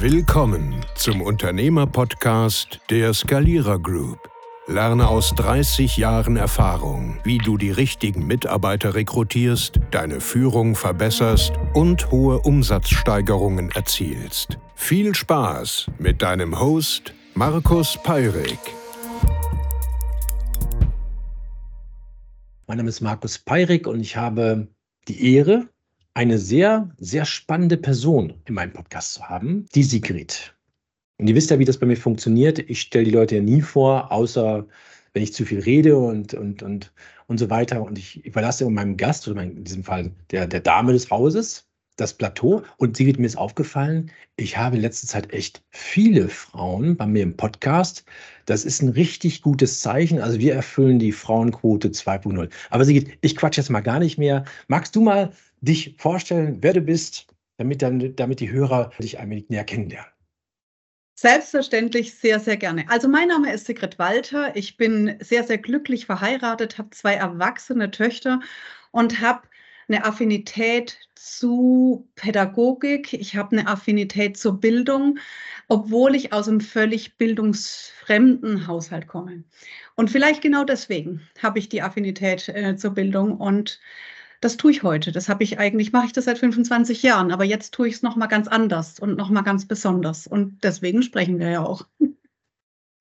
Willkommen zum Unternehmer-Podcast der Skalierer Group. Lerne aus 30 Jahren Erfahrung, wie du die richtigen Mitarbeiter rekrutierst, deine Führung verbesserst und hohe Umsatzsteigerungen erzielst. Viel Spaß mit deinem Host Markus Peirik. Mein Name ist Markus Peirik und ich habe die Ehre, eine sehr, sehr spannende Person in meinem Podcast zu haben, die Sigrid. Und ihr wisst ja, wie das bei mir funktioniert. Ich stelle die Leute ja nie vor, außer wenn ich zu viel rede und, und, und, und so weiter. Und ich überlasse meinem Gast, oder in diesem Fall der, der Dame des Hauses, das Plateau. Und Sigrid, mir ist aufgefallen, ich habe in letzter Zeit echt viele Frauen bei mir im Podcast. Das ist ein richtig gutes Zeichen. Also wir erfüllen die Frauenquote 2.0. Aber Sigrid, ich quatsch jetzt mal gar nicht mehr. Magst du mal dich vorstellen, wer du bist, damit, dann, damit die Hörer dich ein wenig näher kennenlernen? Selbstverständlich sehr, sehr gerne. Also mein Name ist Sigrid Walter. Ich bin sehr, sehr glücklich verheiratet, habe zwei erwachsene Töchter und habe eine Affinität zu Pädagogik. Ich habe eine Affinität zur Bildung, obwohl ich aus einem völlig bildungsfremden Haushalt komme. Und vielleicht genau deswegen habe ich die Affinität äh, zur Bildung und das tue ich heute. Das habe ich eigentlich, mache ich das seit 25 Jahren, aber jetzt tue ich es nochmal ganz anders und nochmal ganz besonders. Und deswegen sprechen wir ja auch.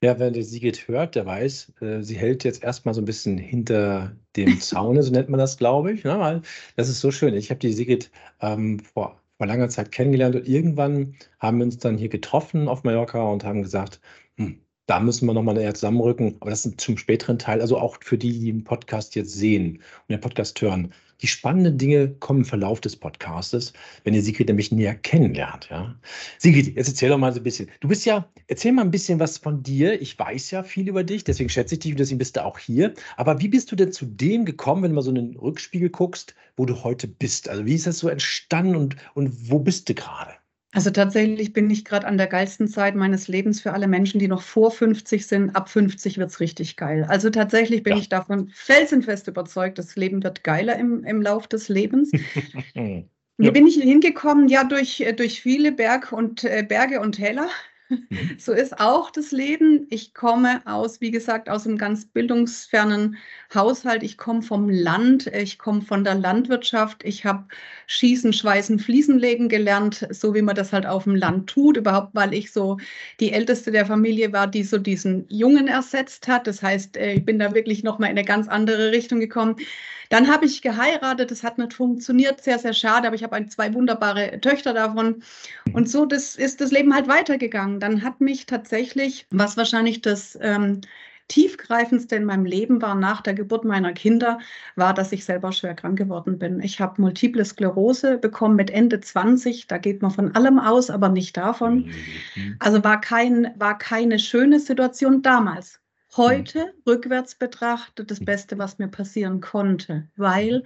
Ja, wer die Sigrid hört, der weiß, äh, sie hält jetzt erstmal so ein bisschen hinter dem Zaune, so nennt man das, glaube ich. Ne? Das ist so schön. Ich habe die Sigrid ähm, vor, vor langer Zeit kennengelernt und irgendwann haben wir uns dann hier getroffen auf Mallorca und haben gesagt, hm, da müssen wir nochmal näher zusammenrücken. Aber das ist zum späteren Teil, also auch für die, die den Podcast jetzt sehen und den Podcast hören. Die spannenden Dinge kommen im Verlauf des Podcastes, wenn ihr Sigrid nämlich näher kennenlernt. Ja? Sigrid, jetzt erzähl doch mal so ein bisschen. Du bist ja, erzähl mal ein bisschen was von dir. Ich weiß ja viel über dich, deswegen schätze ich dich und deswegen bist du auch hier. Aber wie bist du denn zu dem gekommen, wenn du mal so einen Rückspiegel guckst, wo du heute bist? Also wie ist das so entstanden und, und wo bist du gerade? Also tatsächlich bin ich gerade an der geilsten Zeit meines Lebens für alle Menschen, die noch vor 50 sind. Ab 50 wird es richtig geil. Also tatsächlich bin ja. ich davon felsenfest überzeugt, das Leben wird geiler im, im Lauf des Lebens. Wie ja. bin ich hingekommen? Ja, durch, durch viele Berg und, äh, Berge und Täler. Mhm. So ist auch das Leben. Ich komme aus, wie gesagt, aus einem ganz bildungsfernen Haushalt. Ich komme vom Land, ich komme von der Landwirtschaft. Ich habe Schießen, Schweißen, Fliesenlegen gelernt, so wie man das halt auf dem Land tut. Überhaupt, weil ich so die älteste der Familie war, die so diesen Jungen ersetzt hat. Das heißt, äh, ich bin da wirklich nochmal in eine ganz andere Richtung gekommen. Dann habe ich geheiratet, das hat nicht funktioniert, sehr, sehr schade, aber ich habe zwei wunderbare Töchter davon. Und so das ist das Leben halt weitergegangen. Dann hat mich tatsächlich, was wahrscheinlich das ähm, tiefgreifendste in meinem Leben war nach der Geburt meiner Kinder, war, dass ich selber schwer krank geworden bin. Ich habe multiple Sklerose bekommen mit Ende 20. Da geht man von allem aus, aber nicht davon. Mhm. Also war, kein, war keine schöne Situation damals. Heute mhm. rückwärts betrachtet das Beste, was mir passieren konnte, weil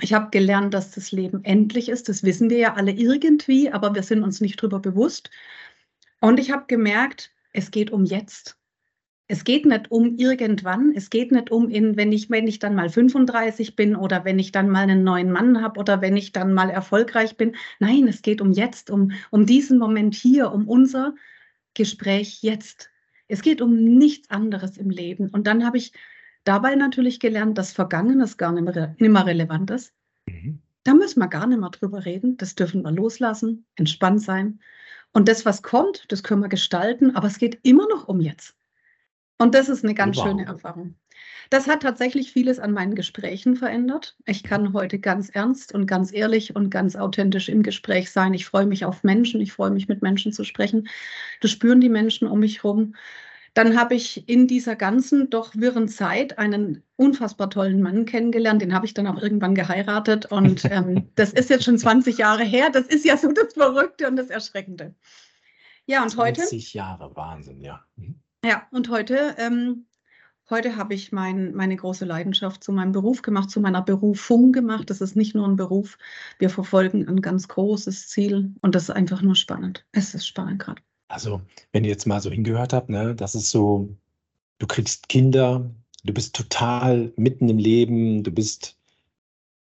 ich habe gelernt, dass das Leben endlich ist. Das wissen wir ja alle irgendwie, aber wir sind uns nicht darüber bewusst. Und ich habe gemerkt, es geht um jetzt. Es geht nicht um irgendwann. Es geht nicht um, in, wenn, ich, wenn ich dann mal 35 bin oder wenn ich dann mal einen neuen Mann habe oder wenn ich dann mal erfolgreich bin. Nein, es geht um jetzt, um, um diesen Moment hier, um unser Gespräch jetzt. Es geht um nichts anderes im Leben. Und dann habe ich dabei natürlich gelernt, dass Vergangenes gar nicht mehr, nicht mehr relevant ist. Mhm. Da müssen wir gar nicht mehr drüber reden. Das dürfen wir loslassen, entspannt sein. Und das, was kommt, das können wir gestalten, aber es geht immer noch um jetzt. Und das ist eine ganz wow. schöne Erfahrung. Das hat tatsächlich vieles an meinen Gesprächen verändert. Ich kann heute ganz ernst und ganz ehrlich und ganz authentisch im Gespräch sein. Ich freue mich auf Menschen, ich freue mich mit Menschen zu sprechen. Das spüren die Menschen um mich herum. Dann habe ich in dieser ganzen doch wirren Zeit einen unfassbar tollen Mann kennengelernt. Den habe ich dann auch irgendwann geheiratet. Und ähm, das ist jetzt schon 20 Jahre her. Das ist ja so das Verrückte und das Erschreckende. Ja, und 20 heute. 20 Jahre, Wahnsinn, ja. Mhm. Ja, und heute ähm, Heute habe ich mein, meine große Leidenschaft zu meinem Beruf gemacht, zu meiner Berufung gemacht. Das ist nicht nur ein Beruf. Wir verfolgen ein ganz großes Ziel und das ist einfach nur spannend. Es ist spannend gerade. Also, wenn ihr jetzt mal so hingehört habt, ne, das ist so, du kriegst Kinder, du bist total mitten im Leben, du bist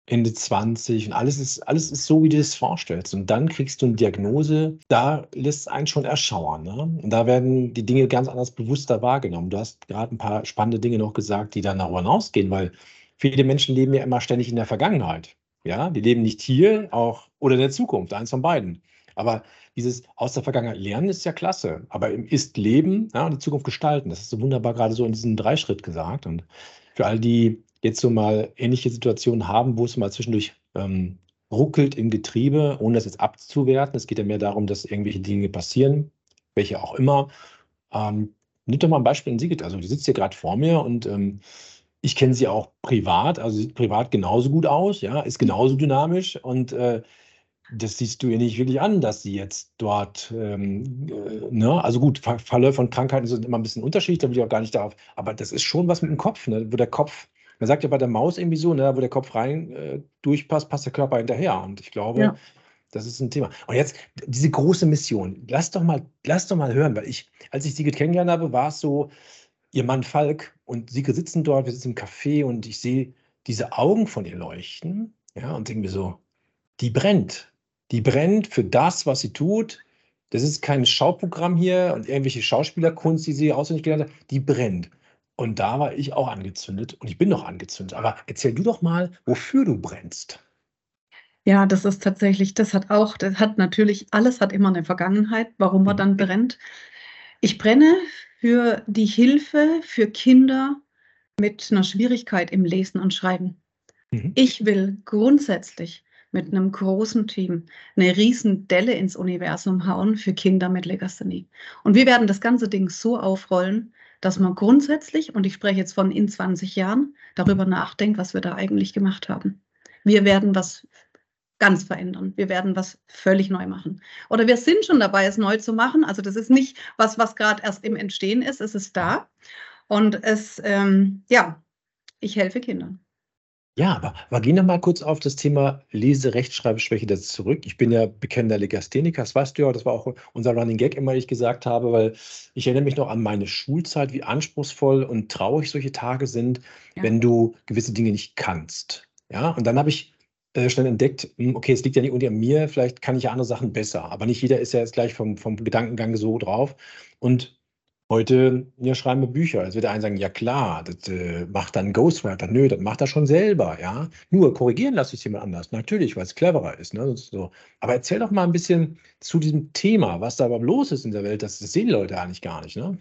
Ende 20 und alles ist, alles ist so, wie du es vorstellst. Und dann kriegst du eine Diagnose, da lässt es einen schon erschauern. Ne? Und da werden die Dinge ganz anders bewusster wahrgenommen. Du hast gerade ein paar spannende Dinge noch gesagt, die dann darüber hinausgehen, weil viele Menschen leben ja immer ständig in der Vergangenheit. Ja, die leben nicht hier auch oder in der Zukunft, eins von beiden. Aber dieses aus der Vergangenheit lernen ist ja klasse. Aber im Ist leben ja, und die Zukunft gestalten, das ist so wunderbar gerade so in diesem Dreischritt gesagt. Und für all die jetzt so mal ähnliche Situationen haben, wo es mal zwischendurch ähm, ruckelt im Getriebe, ohne das jetzt abzuwerten. Es geht ja mehr darum, dass irgendwelche Dinge passieren, welche auch immer. Ähm, nimm doch mal ein Beispiel in Sigrid. Also, die sitzt hier gerade vor mir und ähm, ich kenne sie auch privat, also sieht privat genauso gut aus, ja, ist genauso dynamisch und äh, das siehst du ihr nicht wirklich an, dass sie jetzt dort, ähm, äh, ne, also gut, Verläufe von Krankheiten sind immer ein bisschen unterschiedlich, da will ich auch gar nicht darauf, aber das ist schon was mit dem Kopf, ne, wo der Kopf man sagt ja bei der Maus irgendwie so, ne, wo der Kopf rein äh, durchpasst, passt der Körper hinterher. Und ich glaube, ja. das ist ein Thema. Und jetzt diese große Mission. Lass doch mal, lass doch mal hören, weil ich, als ich Sigrid kennengelernt habe, war es so, ihr Mann Falk und Sigrid sitzen dort, wir sitzen im Café und ich sehe diese Augen von ihr leuchten. Ja, und denke mir so, die brennt. Die brennt für das, was sie tut. Das ist kein Schauprogramm hier und irgendwelche Schauspielerkunst, die sie auswendig gelernt hat. Die brennt. Und da war ich auch angezündet und ich bin noch angezündet. Aber erzähl du doch mal, wofür du brennst. Ja, das ist tatsächlich, das hat auch, das hat natürlich, alles hat immer eine Vergangenheit, warum man mhm. dann brennt. Ich brenne für die Hilfe für Kinder mit einer Schwierigkeit im Lesen und Schreiben. Mhm. Ich will grundsätzlich mit einem großen Team eine riesen Delle ins Universum hauen für Kinder mit Legasthenie. Und wir werden das ganze Ding so aufrollen, dass man grundsätzlich, und ich spreche jetzt von in 20 Jahren, darüber nachdenkt, was wir da eigentlich gemacht haben. Wir werden was ganz verändern. Wir werden was völlig neu machen. Oder wir sind schon dabei, es neu zu machen. Also das ist nicht was, was gerade erst im Entstehen ist. Es ist da. Und es, ähm, ja, ich helfe Kindern. Ja, aber, aber gehen wir mal kurz auf das Thema Lese-Rechtschreibschwäche zurück. Ich bin ja bekennender Legastheniker, das weißt du ja, das war auch unser Running Gag immer, ich gesagt habe, weil ich erinnere mich noch an meine Schulzeit, wie anspruchsvoll und traurig solche Tage sind, ja. wenn du gewisse Dinge nicht kannst. Ja, und dann habe ich äh, schnell entdeckt, hm, okay, es liegt ja nicht unter mir, vielleicht kann ich ja andere Sachen besser, aber nicht jeder ist ja jetzt gleich vom, vom Gedankengang so drauf. Und Heute ja, schreiben wir Bücher. Jetzt wird der eine sagen, ja klar, das äh, macht dann Ghostwriter. Nö, das macht er schon selber, ja. Nur korrigieren lasse ich jemand anders. Natürlich, weil es cleverer ist. Ne? So. Aber erzähl doch mal ein bisschen zu diesem Thema, was da überhaupt los ist in der Welt. Das, das sehen die Leute eigentlich gar nicht, ne?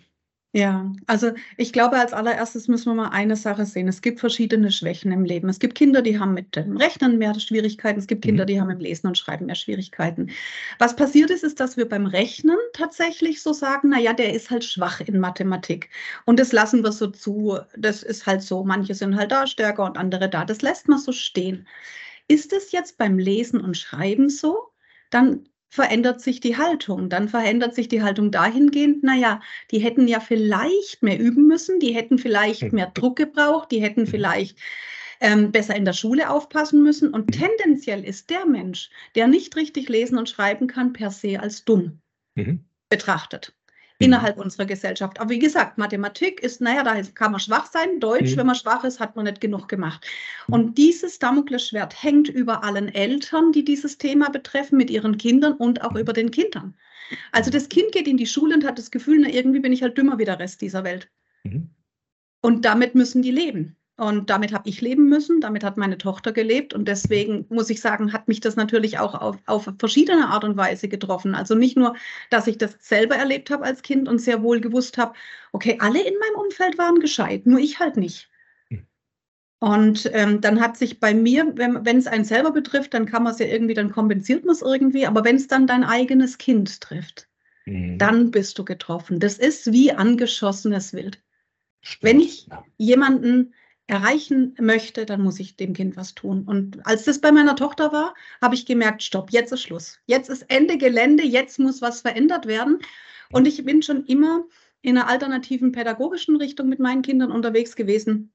Ja, also ich glaube, als allererstes müssen wir mal eine Sache sehen. Es gibt verschiedene Schwächen im Leben. Es gibt Kinder, die haben mit dem Rechnen mehr Schwierigkeiten. Es gibt Kinder, mhm. die haben im Lesen und Schreiben mehr Schwierigkeiten. Was passiert ist, ist, dass wir beim Rechnen tatsächlich so sagen, naja, der ist halt schwach in Mathematik. Und das lassen wir so zu. Das ist halt so. Manche sind halt da stärker und andere da. Das lässt man so stehen. Ist es jetzt beim Lesen und Schreiben so? Dann verändert sich die Haltung. Dann verändert sich die Haltung dahingehend, naja, die hätten ja vielleicht mehr üben müssen, die hätten vielleicht hm. mehr Druck gebraucht, die hätten hm. vielleicht ähm, besser in der Schule aufpassen müssen. Und tendenziell ist der Mensch, der nicht richtig lesen und schreiben kann, per se als dumm mhm. betrachtet. Mhm. innerhalb unserer Gesellschaft. Aber wie gesagt, Mathematik ist, naja, da kann man schwach sein. Deutsch, mhm. wenn man schwach ist, hat man nicht genug gemacht. Und dieses Damoklesschwert hängt über allen Eltern, die dieses Thema betreffen, mit ihren Kindern und auch über den Kindern. Also das Kind geht in die Schule und hat das Gefühl, na, irgendwie bin ich halt dümmer wie der Rest dieser Welt. Mhm. Und damit müssen die leben. Und damit habe ich leben müssen, damit hat meine Tochter gelebt. Und deswegen muss ich sagen, hat mich das natürlich auch auf, auf verschiedene Art und Weise getroffen. Also nicht nur, dass ich das selber erlebt habe als Kind und sehr wohl gewusst habe, okay, alle in meinem Umfeld waren gescheit, nur ich halt nicht. Hm. Und ähm, dann hat sich bei mir, wenn es einen selber betrifft, dann kann man es ja irgendwie, dann kompensiert man es irgendwie. Aber wenn es dann dein eigenes Kind trifft, mhm. dann bist du getroffen. Das ist wie angeschossenes Wild. Stimmt, wenn ich jemanden erreichen möchte, dann muss ich dem Kind was tun. Und als das bei meiner Tochter war, habe ich gemerkt, stopp, jetzt ist Schluss. Jetzt ist Ende Gelände, jetzt muss was verändert werden. Und ich bin schon immer in einer alternativen pädagogischen Richtung mit meinen Kindern unterwegs gewesen.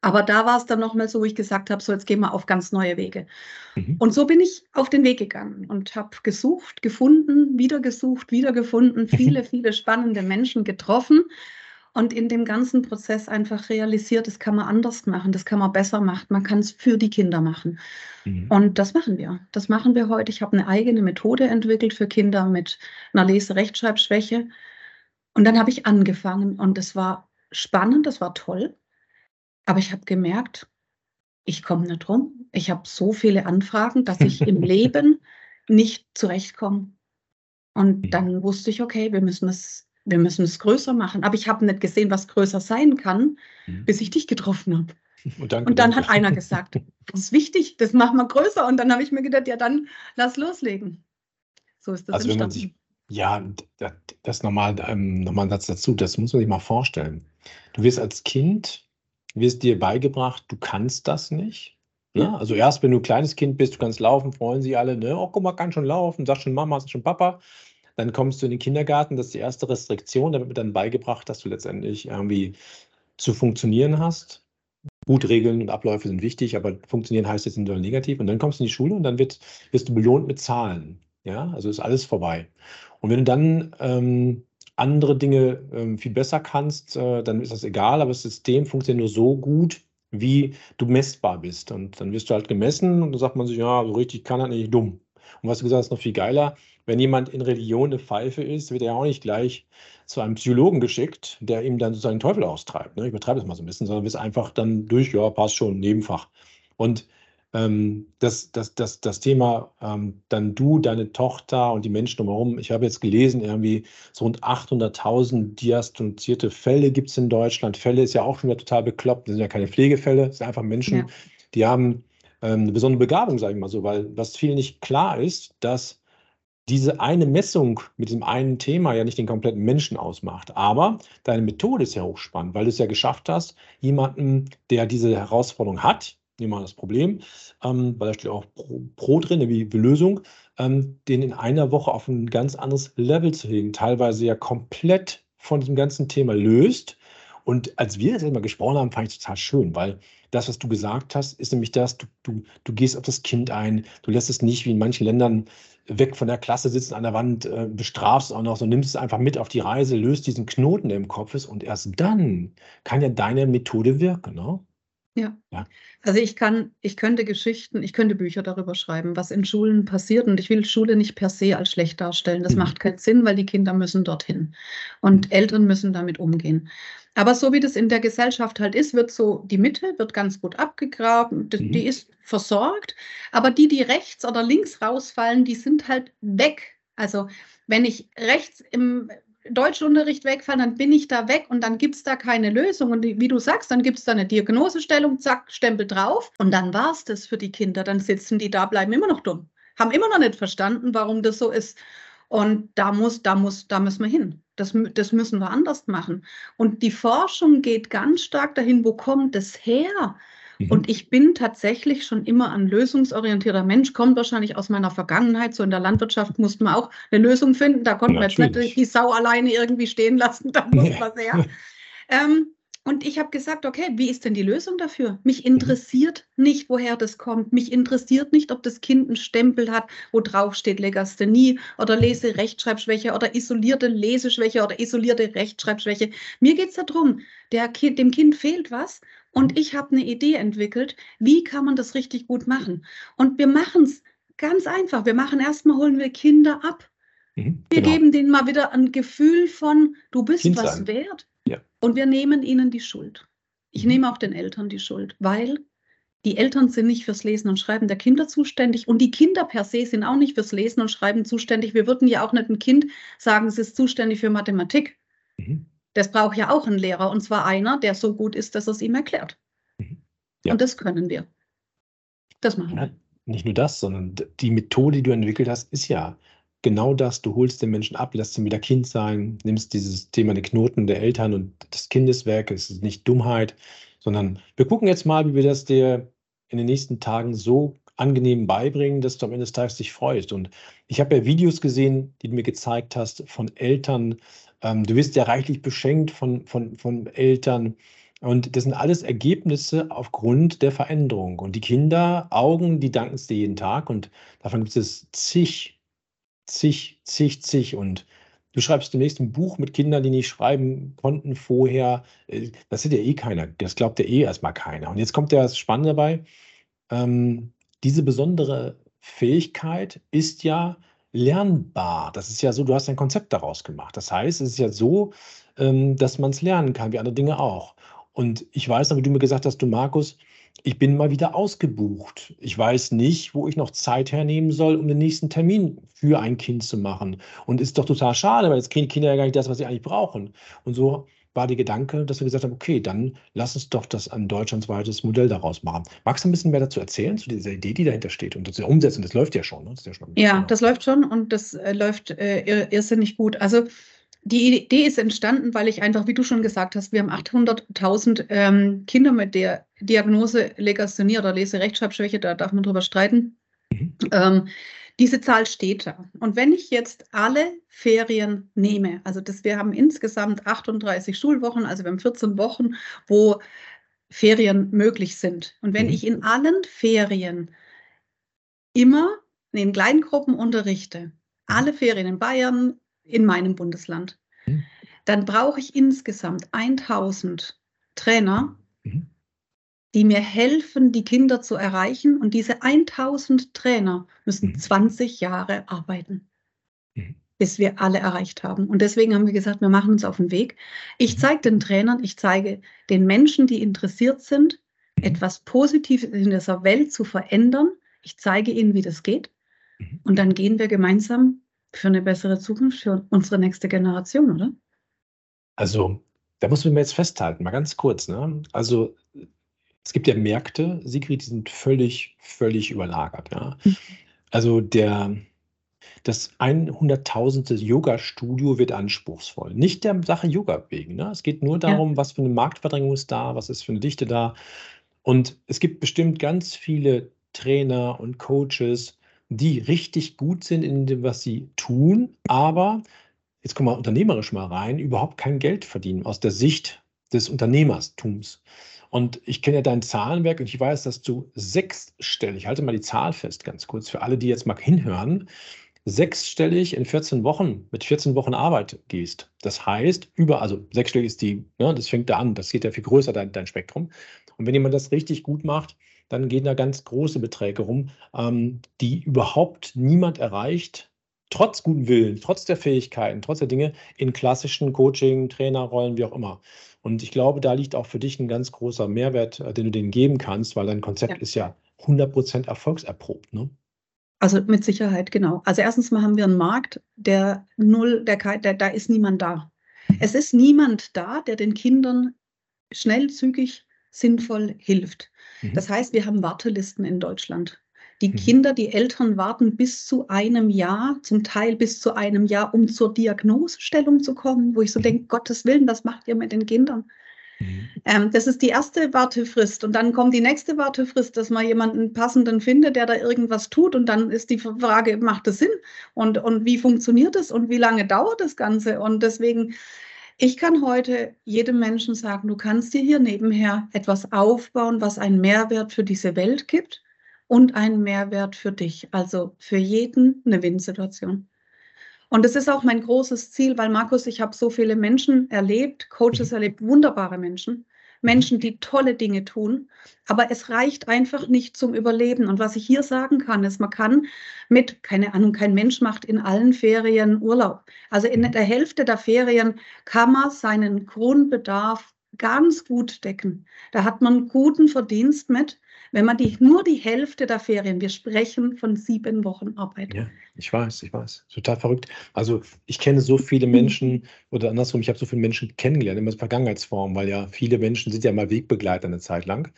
Aber da war es dann nochmal so, wo ich gesagt habe, so jetzt gehen wir auf ganz neue Wege. Mhm. Und so bin ich auf den Weg gegangen und habe gesucht, gefunden, wieder gesucht, wieder gefunden, viele, viele spannende Menschen getroffen und in dem ganzen Prozess einfach realisiert, das kann man anders machen, das kann man besser machen, man kann es für die Kinder machen. Mhm. Und das machen wir. Das machen wir heute. Ich habe eine eigene Methode entwickelt für Kinder mit einer Lese-Rechtschreibschwäche. Und dann habe ich angefangen und es war spannend, das war toll. Aber ich habe gemerkt, ich komme nicht rum. Ich habe so viele Anfragen, dass ich im Leben nicht zurechtkomme. Und mhm. dann wusste ich, okay, wir müssen es, wir müssen es größer machen. Aber ich habe nicht gesehen, was größer sein kann, mhm. bis ich dich getroffen habe. Und, und, dann hat einer gesagt, das ist wichtig, das machen wir größer. Und dann habe ich mir gedacht, ja, dann lass loslegen. So ist das also entstanden. Wenn man sich, ja, das, das nochmal, ähm, nochmal ein Satz dazu, das muss man sich mal vorstellen. Du wirst als Kind, wirst dir beigebracht, du kannst das nicht. Ne? Also erst, wenn du ein kleines Kind bist, du kannst laufen, freuen sich alle, ne? oh, guck mal, kann schon laufen, sag schon Mama, sag schon Papa. Dann kommst du in den Kindergarten, das ist die erste Restriktion, da wird dann beigebracht, dass du letztendlich irgendwie zu funktionieren hast. Gut, Regeln und Abläufe sind wichtig, aber funktionieren heißt jetzt nicht nur negativ. Und dann kommst du in die Schule und dann wird, wirst du belohnt mit Zahlen. Ja, also ist alles vorbei. Und wenn du dann ähm, andere Dinge ähm, viel besser kannst, äh, dann ist das egal, aber das System funktioniert nur so gut, wie du messbar bist. Und dann wirst du halt gemessen und dann sagt man sich, ja, so richtig kann er nicht, dumm. Und was du gesagt hast, ist noch viel geiler. Wenn jemand in Religion eine Pfeife ist, wird er auch nicht gleich zu einem Psychologen geschickt, der ihm dann sozusagen den Teufel austreibt. Ne? Ich übertreibe das mal so ein bisschen, sondern wirst einfach dann durch, ja, passt schon, Nebenfach. Und ähm, das, das, das, das Thema ähm, dann du, deine Tochter und die Menschen drumherum. Ich habe jetzt gelesen, irgendwie so rund 800.000 diagnostizierte Fälle gibt es in Deutschland. Fälle ist ja auch schon wieder total bekloppt. Das sind ja keine Pflegefälle, das sind einfach Menschen, ja. die haben ähm, eine besondere Begabung, sage ich mal so, weil was vielen nicht klar ist, dass diese eine Messung mit diesem einen Thema ja nicht den kompletten Menschen ausmacht. Aber deine Methode ist ja hochspannend, weil du es ja geschafft hast, jemanden, der diese Herausforderung hat, nehmen wir mal das Problem, ähm, weil da steht auch Pro, Pro drin, wie, Lösung, ähm, den in einer Woche auf ein ganz anderes Level zu legen, teilweise ja komplett von diesem ganzen Thema löst. Und als wir das erstmal gesprochen haben, fand ich total schön, weil das, was du gesagt hast, ist nämlich das, du, du, du gehst auf das Kind ein, du lässt es nicht wie in manchen Ländern weg von der Klasse sitzen an der Wand, äh, bestrafst auch noch, so nimmst es einfach mit auf die Reise, löst diesen Knoten, der im Kopf ist und erst dann kann ja deine Methode wirken. Ne? Ja. ja. Also ich kann, ich könnte Geschichten, ich könnte Bücher darüber schreiben, was in Schulen passiert. Und ich will Schule nicht per se als schlecht darstellen. Das mhm. macht keinen Sinn, weil die Kinder müssen dorthin. Und mhm. Eltern müssen damit umgehen. Aber so wie das in der Gesellschaft halt ist, wird so die Mitte wird ganz gut abgegraben, die, mhm. die ist versorgt. Aber die, die rechts oder links rausfallen, die sind halt weg. Also wenn ich rechts im Deutschunterricht wegfallen, dann bin ich da weg und dann gibt es da keine Lösung. Und wie du sagst, dann gibt es da eine Diagnosestellung, zack, Stempel drauf und dann war es das für die Kinder. Dann sitzen die da, bleiben immer noch dumm, haben immer noch nicht verstanden, warum das so ist. Und da muss, da muss, da müssen wir hin. Das, das müssen wir anders machen. Und die Forschung geht ganz stark dahin, wo kommt es her? Mhm. Und ich bin tatsächlich schon immer ein lösungsorientierter Mensch, kommt wahrscheinlich aus meiner Vergangenheit. So in der Landwirtschaft musste man auch eine Lösung finden. Da konnte man jetzt nicht die Sau alleine irgendwie stehen lassen, da muss man sehr. Ähm, und ich habe gesagt, okay, wie ist denn die Lösung dafür? Mich interessiert nicht, woher das kommt. Mich interessiert nicht, ob das Kind einen Stempel hat, wo drauf steht Legasthenie oder Lese-Rechtschreibschwäche oder isolierte Leseschwäche oder isolierte Rechtschreibschwäche. Mir geht es darum, kind, dem Kind fehlt was und ich habe eine Idee entwickelt, wie kann man das richtig gut machen. Und wir machen es ganz einfach. Wir machen erstmal, holen wir Kinder ab. Mhm, wir genau. geben denen mal wieder ein Gefühl von, du bist kind was sein. wert. Ja. Und wir nehmen ihnen die Schuld. Ich mhm. nehme auch den Eltern die Schuld, weil die Eltern sind nicht fürs Lesen und Schreiben der Kinder zuständig und die Kinder per se sind auch nicht fürs Lesen und Schreiben zuständig. Wir würden ja auch nicht ein Kind sagen, es ist zuständig für Mathematik. Mhm. Das braucht ja auch einen Lehrer und zwar einer, der so gut ist, dass er es ihm erklärt. Mhm. Ja. Und das können wir. Das machen ja, wir. Nicht nur das, sondern die Methode, die du entwickelt hast, ist ja genau das. Du holst den Menschen ab, lässt ihn wieder Kind sein, nimmst dieses Thema der Knoten der Eltern und des Kindeswerk. Es ist nicht Dummheit, sondern wir gucken jetzt mal, wie wir das dir in den nächsten Tagen so angenehm beibringen, dass du am Ende des Tages dich freust. Und ich habe ja Videos gesehen, die du mir gezeigt hast von Eltern. Ähm, du wirst ja reichlich beschenkt von, von, von Eltern. Und das sind alles Ergebnisse aufgrund der Veränderung. Und die Kinder, Augen, die danken es dir jeden Tag. Und davon gibt es zig, zig, zig, zig. Und du schreibst demnächst ein Buch mit Kindern, die nicht schreiben konnten vorher. Äh, das sieht ja eh keiner. Das glaubt ja eh erstmal keiner. Und jetzt kommt ja das Spannende dabei. Ähm, diese besondere Fähigkeit ist ja lernbar. Das ist ja so, du hast ein Konzept daraus gemacht. Das heißt, es ist ja so, ähm, dass man es lernen kann, wie andere Dinge auch. Und ich weiß noch, wie du mir gesagt hast, du Markus, ich bin mal wieder ausgebucht. Ich weiß nicht, wo ich noch Zeit hernehmen soll, um den nächsten Termin für ein Kind zu machen. Und ist doch total schade, weil jetzt kriegen Kinder ja gar nicht das, was sie eigentlich brauchen. Und so war der Gedanke, dass wir gesagt haben, okay, dann lass uns doch das ein deutschlandweites Modell daraus machen. Magst du ein bisschen mehr dazu erzählen, zu dieser Idee, die dahinter steht und der Umsetzung? Das läuft ja schon. Ne? Das ja, schon ja das läuft schon und das äh, läuft äh, irrsinnig gut. Also die Idee ist entstanden, weil ich einfach, wie du schon gesagt hast, wir haben 800.000 ähm, Kinder mit der Diagnose Legasthenie oder Leserechtschreibschwäche, da darf man drüber streiten. Mhm. Ähm, diese Zahl steht da. Und wenn ich jetzt alle Ferien nehme, also das, wir haben insgesamt 38 Schulwochen, also wir haben 14 Wochen, wo Ferien möglich sind. Und wenn mhm. ich in allen Ferien immer in kleinen Gruppen unterrichte, alle Ferien in Bayern, in meinem Bundesland, mhm. dann brauche ich insgesamt 1000 Trainer, mhm. die mir helfen, die Kinder zu erreichen. Und diese 1000 Trainer müssen mhm. 20 Jahre arbeiten, mhm. bis wir alle erreicht haben. Und deswegen haben wir gesagt, wir machen uns auf den Weg. Ich mhm. zeige den Trainern, ich zeige den Menschen, die interessiert sind, mhm. etwas Positives in dieser Welt zu verändern. Ich zeige ihnen, wie das geht. Und dann gehen wir gemeinsam für eine bessere Zukunft für unsere nächste Generation, oder? Also, da muss man jetzt festhalten, mal ganz kurz. Ne? Also, es gibt ja Märkte, Sigrid, die sind völlig, völlig überlagert. Ja? Also, der, das 100.000. Yoga-Studio wird anspruchsvoll. Nicht der Sache Yoga wegen. Ne? Es geht nur darum, ja. was für eine Marktverdrängung ist da, was ist für eine Dichte da. Und es gibt bestimmt ganz viele Trainer und Coaches, die richtig gut sind in dem, was sie tun, aber jetzt kommen wir unternehmerisch mal rein, überhaupt kein Geld verdienen aus der Sicht des Unternehmertums. Und ich kenne ja dein Zahlenwerk und ich weiß, dass du sechsstellig, halte mal die Zahl fest ganz kurz, für alle, die jetzt mal hinhören, sechsstellig in 14 Wochen, mit 14 Wochen Arbeit gehst. Das heißt, über, also sechsstellig ist die, ne, das fängt da an, das geht ja viel größer, dein, dein Spektrum. Und wenn jemand das richtig gut macht, dann gehen da ganz große Beträge rum, ähm, die überhaupt niemand erreicht, trotz guten Willen, trotz der Fähigkeiten, trotz der Dinge in klassischen Coaching, Trainerrollen, wie auch immer. Und ich glaube, da liegt auch für dich ein ganz großer Mehrwert, äh, den du denen geben kannst, weil dein Konzept ja. ist ja 100% erfolgserprobt. Ne? Also mit Sicherheit, genau. Also erstens mal haben wir einen Markt, der null, der, der, da ist niemand da. Es ist niemand da, der den Kindern schnell, zügig, sinnvoll hilft. Mhm. Das heißt, wir haben Wartelisten in Deutschland. Die mhm. Kinder, die Eltern warten bis zu einem Jahr, zum Teil bis zu einem Jahr, um zur Diagnosestellung zu kommen, wo ich so mhm. denke, Gottes Willen, was macht ihr mit den Kindern? Mhm. Ähm, das ist die erste Wartefrist. Und dann kommt die nächste Wartefrist, dass man jemanden passenden findet, der da irgendwas tut. Und dann ist die Frage, macht das Sinn? Und, und wie funktioniert das? Und wie lange dauert das Ganze? Und deswegen ich kann heute jedem Menschen sagen, du kannst dir hier nebenher etwas aufbauen, was einen Mehrwert für diese Welt gibt und einen Mehrwert für dich. Also für jeden eine Win-Situation. Und das ist auch mein großes Ziel, weil Markus, ich habe so viele Menschen erlebt, Coaches mhm. erlebt, wunderbare Menschen. Menschen, die tolle Dinge tun. Aber es reicht einfach nicht zum Überleben. Und was ich hier sagen kann, ist, man kann mit, keine Ahnung, kein Mensch macht in allen Ferien Urlaub. Also in der Hälfte der Ferien kann man seinen Grundbedarf ganz gut decken. Da hat man guten Verdienst mit. Wenn man die, nur die Hälfte der Ferien, wir sprechen von sieben Wochen Arbeit. Ja, ich weiß, ich weiß. Total verrückt. Also ich kenne so viele Menschen oder andersrum, ich habe so viele Menschen kennengelernt, immer Vergangenheitsform, weil ja viele Menschen sind ja mal Wegbegleiter eine Zeit lang.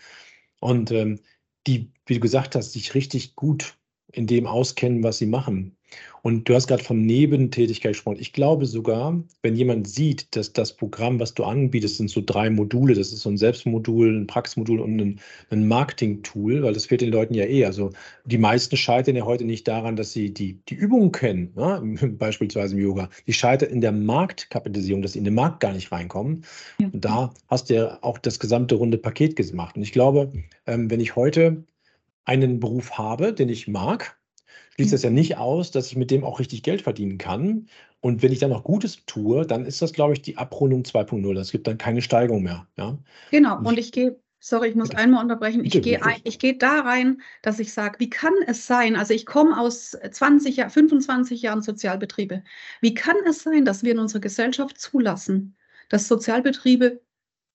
Und ähm, die, wie du gesagt hast, sich richtig gut in dem auskennen, was sie machen. Und du hast gerade von Nebentätigkeit gesprochen. Ich glaube sogar, wenn jemand sieht, dass das Programm, was du anbietest, sind so drei Module, das ist so ein Selbstmodul, ein Praxismodul und ein, ein Marketing-Tool, weil das fehlt den Leuten ja eh. Also die meisten scheitern ja heute nicht daran, dass sie die, die Übungen kennen, ja, beispielsweise im Yoga. Die scheitern in der Marktkapitalisierung, dass sie in den Markt gar nicht reinkommen. Ja. Und da hast du ja auch das gesamte runde Paket gemacht. Und ich glaube, ähm, wenn ich heute einen Beruf habe, den ich mag, schließt das ja nicht aus, dass ich mit dem auch richtig Geld verdienen kann. Und wenn ich dann noch Gutes tue, dann ist das, glaube ich, die Abrundung 2.0. Es gibt dann keine Steigerung mehr. Ja? Genau, und ich gehe Sorry, ich muss einmal unterbrechen. Ich gehe, ich gehe da rein, dass ich sage, wie kann es sein, also ich komme aus 20, 25 Jahren Sozialbetriebe, wie kann es sein, dass wir in unserer Gesellschaft zulassen, dass Sozialbetriebe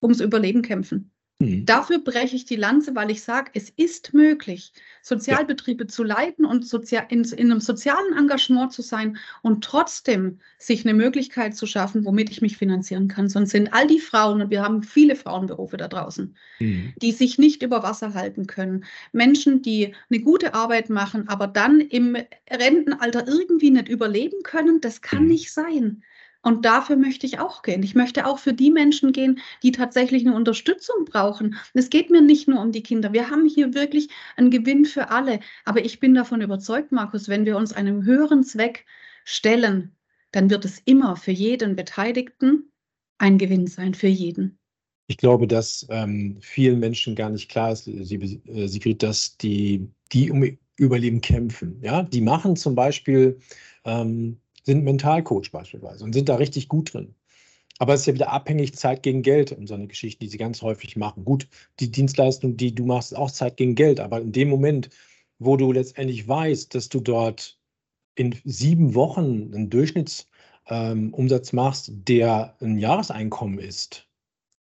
ums Überleben kämpfen? Mhm. Dafür breche ich die Lanze, weil ich sage, es ist möglich, Sozialbetriebe ja. zu leiten und sozial, in, in, einem sozialen Engagement zu sein und trotzdem sich eine Möglichkeit zu schaffen, womit ich mich finanzieren kann. Sonst sind all die Frauen, und wir haben viele Frauenberufe da draußen, mhm. die sich nicht über Wasser halten können. Menschen, die eine gute Arbeit machen, aber dann im Rentenalter irgendwie nicht überleben können, das kann mhm. nicht sein. Und dafür möchte ich auch gehen. Ich möchte auch für die Menschen gehen, die tatsächlich eine Unterstützung brauchen. Es geht mir nicht nur um die Kinder. Wir haben hier wirklich einen Gewinn für alle. Aber ich bin davon überzeugt, Markus, wenn wir uns einem höheren Zweck stellen, dann wird es immer für jeden Beteiligten ein Gewinn sein, für jeden. Ich glaube, dass ähm, vielen Menschen gar nicht klar ist, äh, Sigrid, dass die, die um Überleben kämpfen. Ja, die machen zum Beispiel ähm, sind Mentalcoach beispielsweise und sind da richtig gut drin. Aber es ist ja wieder abhängig Zeit gegen Geld und so eine Geschichte, die sie ganz häufig machen. Gut, die Dienstleistung, die du machst, ist auch Zeit gegen Geld. Aber in dem Moment, wo du letztendlich weißt, dass du dort in sieben Wochen einen Durchschnittsumsatz ähm, machst, der ein Jahreseinkommen ist,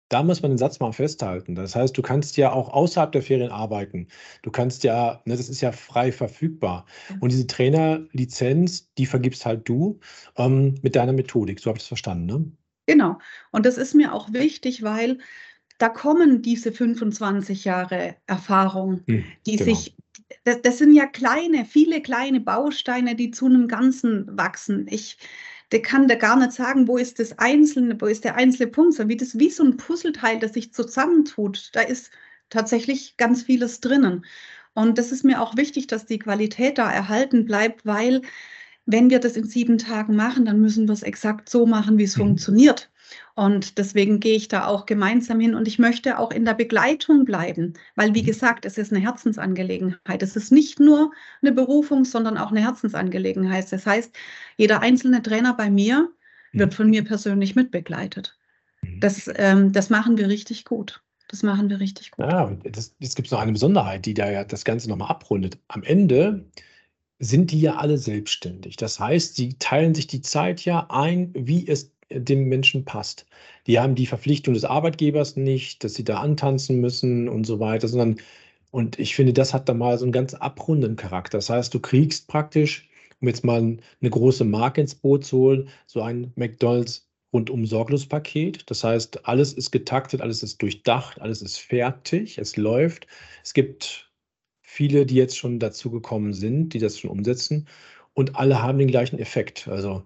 da muss man den Satz mal festhalten. Das heißt, du kannst ja auch außerhalb der Ferien arbeiten. Du kannst ja, ne, das ist ja frei verfügbar. Und diese Trainerlizenz, die vergibst halt du ähm, mit deiner Methodik. So habe ich es verstanden, ne? Genau. Und das ist mir auch wichtig, weil da kommen diese 25 Jahre Erfahrung, hm, die genau. sich, das, das, sind ja kleine, viele kleine Bausteine, die zu einem Ganzen wachsen. Ich, der kann da gar nicht sagen, wo ist das einzelne, wo ist der einzelne Punkt, sondern wie das wie so ein Puzzleteil, das sich zusammentut. Da ist tatsächlich ganz vieles drinnen. Und das ist mir auch wichtig, dass die Qualität da erhalten bleibt, weil wenn wir das in sieben Tagen machen, dann müssen wir es exakt so machen, wie es mhm. funktioniert. Und deswegen gehe ich da auch gemeinsam hin und ich möchte auch in der Begleitung bleiben, weil wie mhm. gesagt, es ist eine Herzensangelegenheit. Es ist nicht nur eine Berufung, sondern auch eine Herzensangelegenheit. Das heißt, jeder einzelne Trainer bei mir wird von mir persönlich mitbegleitet. Mhm. Das, ähm, das machen wir richtig gut. Das machen wir richtig gut. Ja, das, jetzt gibt es noch eine Besonderheit, die da ja das Ganze nochmal abrundet. Am Ende sind die ja alle selbstständig. Das heißt, sie teilen sich die Zeit ja ein, wie es dem Menschen passt. Die haben die Verpflichtung des Arbeitgebers nicht, dass sie da antanzen müssen und so weiter, sondern, und ich finde, das hat da mal so einen ganz abrunden Charakter. Das heißt, du kriegst praktisch, um jetzt mal eine große Marke ins Boot zu holen, so ein McDonalds rundum sorglos Paket. Das heißt, alles ist getaktet, alles ist durchdacht, alles ist fertig, es läuft. Es gibt viele, die jetzt schon dazugekommen sind, die das schon umsetzen und alle haben den gleichen Effekt. Also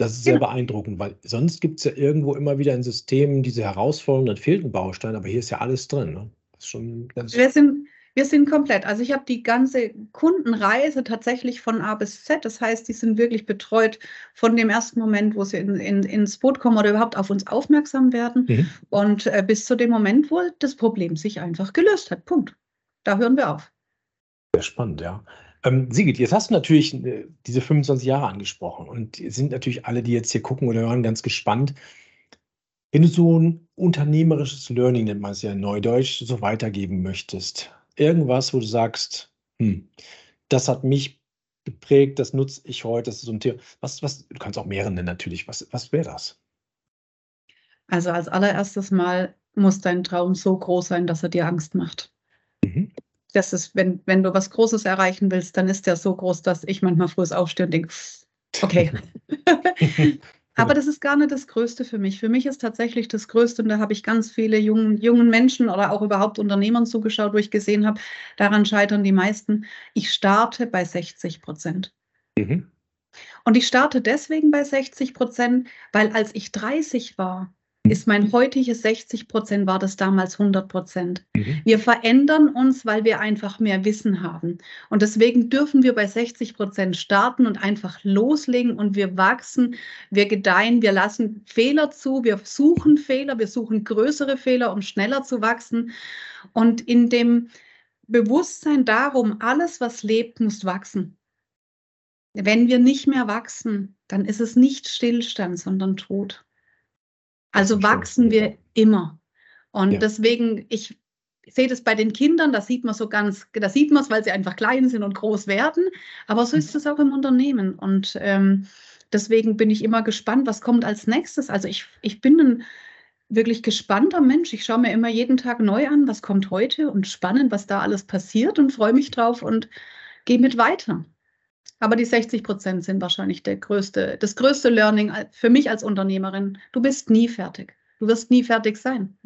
das ist sehr genau. beeindruckend, weil sonst gibt es ja irgendwo immer wieder in Systemen diese Herausforderungen, dann fehlt ein Baustein, aber hier ist ja alles drin. Ne? Wir, sind, wir sind komplett. Also ich habe die ganze Kundenreise tatsächlich von A bis Z. Das heißt, die sind wirklich betreut von dem ersten Moment, wo sie in, in, ins Boot kommen oder überhaupt auf uns aufmerksam werden mhm. und äh, bis zu dem Moment, wo das Problem sich einfach gelöst hat. Punkt. Da hören wir auf. Sehr spannend, ja. Ähm, Sigrid, jetzt hast du natürlich äh, diese 25 Jahre angesprochen und sind natürlich alle, die jetzt hier gucken oder hören, ganz gespannt. Wenn du so ein unternehmerisches Learning, nennt man es ja in Neudeutsch, so weitergeben möchtest, irgendwas, wo du sagst, hm, das hat mich geprägt, das nutze ich heute, das ist so ein Thema. Was, was, du kannst auch mehrere nennen natürlich. Was, was wäre das? Also als allererstes Mal muss dein Traum so groß sein, dass er dir Angst macht. Das ist, wenn, wenn du was Großes erreichen willst, dann ist der so groß, dass ich manchmal früh aufstehe und denke, okay. Aber das ist gar nicht das Größte für mich. Für mich ist tatsächlich das Größte, und da habe ich ganz viele jungen, jungen Menschen oder auch überhaupt Unternehmern zugeschaut, wo ich gesehen habe, daran scheitern die meisten. Ich starte bei 60 Prozent. Mhm. Und ich starte deswegen bei 60 Prozent, weil als ich 30 war, ist mein heutiges 60 Prozent, war das damals 100 Prozent. Mhm. Wir verändern uns, weil wir einfach mehr Wissen haben. Und deswegen dürfen wir bei 60 Prozent starten und einfach loslegen und wir wachsen, wir gedeihen, wir lassen Fehler zu, wir suchen Fehler, wir suchen größere Fehler, um schneller zu wachsen. Und in dem Bewusstsein darum, alles, was lebt, muss wachsen. wenn wir nicht mehr wachsen, dann ist es nicht Stillstand, sondern Tod. Also wachsen wir immer. Und ja. deswegen, ich sehe das bei den Kindern, da sieht man so ganz, da sieht man es, weil sie einfach klein sind und groß werden. Aber so ist es auch im Unternehmen. Und ähm, deswegen bin ich immer gespannt, was kommt als nächstes. Also ich, ich bin ein wirklich gespannter Mensch. Ich schaue mir immer jeden Tag neu an, was kommt heute und spannend, was da alles passiert und freue mich drauf und gehe mit weiter. Aber die 60 Prozent sind wahrscheinlich der größte, das größte Learning für mich als Unternehmerin. Du bist nie fertig. Du wirst nie fertig sein.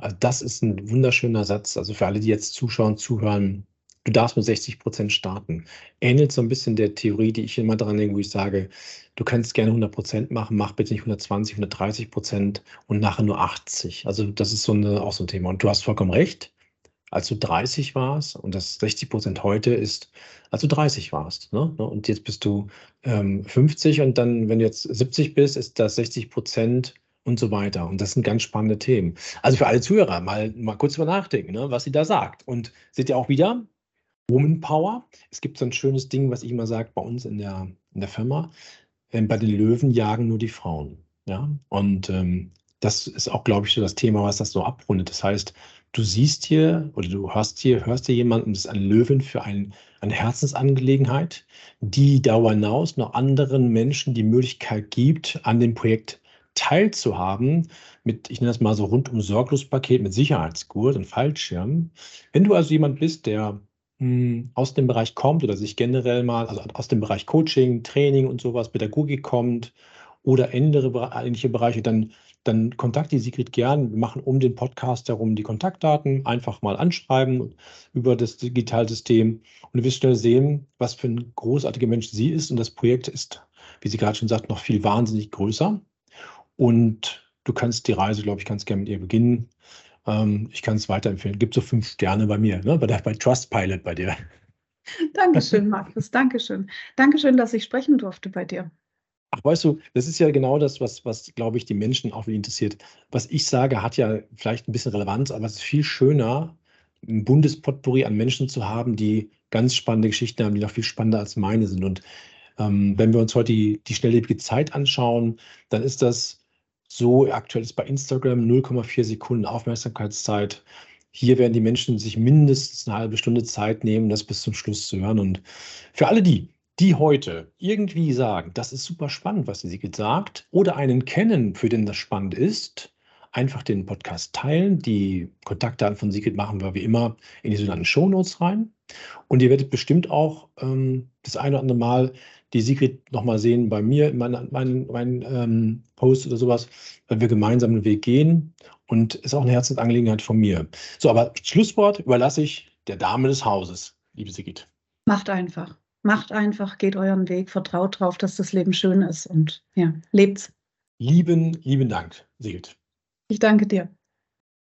Also das ist ein wunderschöner Satz. Also für alle, die jetzt zuschauen, zuhören, du darfst mit 60 Prozent starten. Ähnelt so ein bisschen der Theorie, die ich immer dran denke, wo ich sage, du kannst gerne 100 Prozent machen, mach bitte nicht 120, 130 Prozent und nachher nur 80. Also das ist so eine, auch so ein Thema. Und du hast vollkommen recht. Als du 30 warst und das 60 Prozent heute ist, als du 30 warst. Ne? Und jetzt bist du ähm, 50 und dann, wenn du jetzt 70 bist, ist das 60 Prozent und so weiter. Und das sind ganz spannende Themen. Also für alle Zuhörer mal, mal kurz mal nachdenken, ne, was sie da sagt. Und seht ihr auch wieder, Woman Power. Es gibt so ein schönes Ding, was ich immer sage bei uns in der, in der Firma. Ähm, bei den Löwen jagen nur die Frauen. Ja, und ähm, das ist auch, glaube ich, so das Thema, was das so abrundet. Das heißt, du siehst hier oder du hörst hier, hörst hier jemanden, das ist ein Löwen für ein, eine Herzensangelegenheit, die darüber hinaus noch anderen Menschen die Möglichkeit gibt, an dem Projekt teilzuhaben mit, ich nenne das mal so rundum sorglos Paket mit Sicherheitsgurt und Fallschirm. Wenn du also jemand bist, der hm, aus dem Bereich kommt oder sich generell mal, also aus dem Bereich Coaching, Training und sowas, Pädagogik kommt oder andere ähnliche Bereiche, dann, dann kontakte die Sigrid gern. Wir machen um den Podcast herum die Kontaktdaten, einfach mal anschreiben über das Digitalsystem und du wirst schnell sehen, was für ein großartiger Mensch sie ist und das Projekt ist, wie sie gerade schon sagt, noch viel wahnsinnig größer. Und du kannst die Reise, glaube ich, ganz gerne mit ihr beginnen. Ähm, ich kann es weiterempfehlen. Gibt so fünf Sterne bei mir, ne? bei, der, bei Trustpilot bei dir. Dankeschön, Markus. Dankeschön. Dankeschön, dass ich sprechen durfte bei dir. Ach, weißt du, das ist ja genau das, was, was glaube ich, die Menschen auch interessiert. Was ich sage, hat ja vielleicht ein bisschen Relevanz, aber es ist viel schöner, ein Bundespotpourri an Menschen zu haben, die ganz spannende Geschichten haben, die noch viel spannender als meine sind. Und ähm, wenn wir uns heute die, die schnelllebige Zeit anschauen, dann ist das so aktuell ist bei Instagram 0,4 Sekunden Aufmerksamkeitszeit. Hier werden die Menschen sich mindestens eine halbe Stunde Zeit nehmen, das bis zum Schluss zu hören. Und für alle die, die heute irgendwie sagen, das ist super spannend, was sie sagt, oder einen kennen, für den das spannend ist, einfach den Podcast teilen. Die Kontaktdaten von Sigrid machen wir wie immer in die sogenannten Shownotes rein. Und ihr werdet bestimmt auch ähm, das eine oder andere Mal die Sigrid nochmal sehen bei mir in meinen, meinen, meinen ähm, Posts oder sowas, weil wir gemeinsam den Weg gehen und ist auch eine Herzensangelegenheit von mir. So, aber Schlusswort überlasse ich der Dame des Hauses, liebe Sigrid. Macht einfach. Macht einfach, geht euren Weg, vertraut darauf, dass das Leben schön ist und ja, lebt's. Lieben, lieben Dank, Sigrid. Ich danke dir.